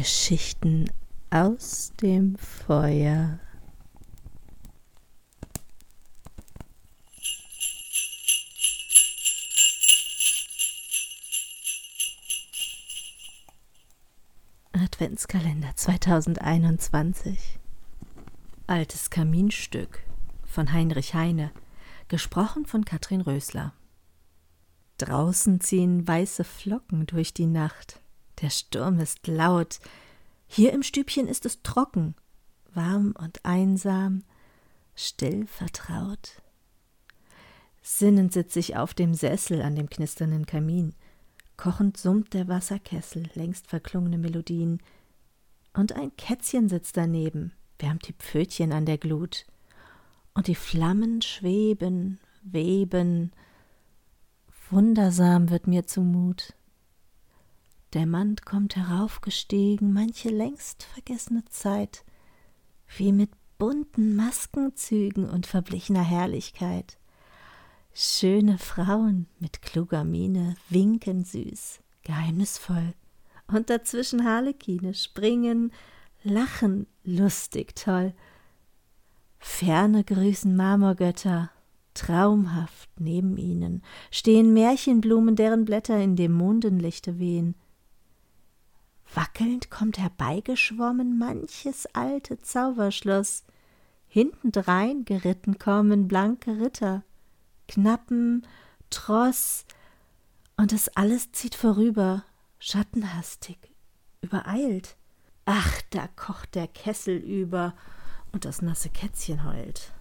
Geschichten aus dem Feuer. Adventskalender 2021 Altes Kaminstück von Heinrich Heine, gesprochen von Katrin Rösler. Draußen ziehen weiße Flocken durch die Nacht. Der Sturm ist laut. Hier im Stübchen ist es trocken, warm und einsam, still vertraut. Sinnend sitze ich auf dem Sessel an dem knisternden Kamin. Kochend summt der Wasserkessel längst verklungene Melodien. Und ein Kätzchen sitzt daneben, wärmt die Pfötchen an der Glut und die Flammen schweben, weben. Wundersam wird mir zumut. Dämmernd kommt heraufgestiegen manche längst vergessene Zeit, wie mit bunten Maskenzügen und verblichener Herrlichkeit. Schöne Frauen mit kluger Miene winken süß, geheimnisvoll, und dazwischen Harlekine springen, lachen lustig toll. Ferne grüßen Marmorgötter, traumhaft neben ihnen stehen Märchenblumen, deren Blätter in dem Mondenlichte wehen. Wackelnd kommt herbeigeschwommen manches alte Zauberschloss, hintendrein geritten kommen blanke Ritter, Knappen, Tross, und es alles zieht vorüber, schattenhastig, übereilt. Ach, da kocht der Kessel über, und das nasse Kätzchen heult.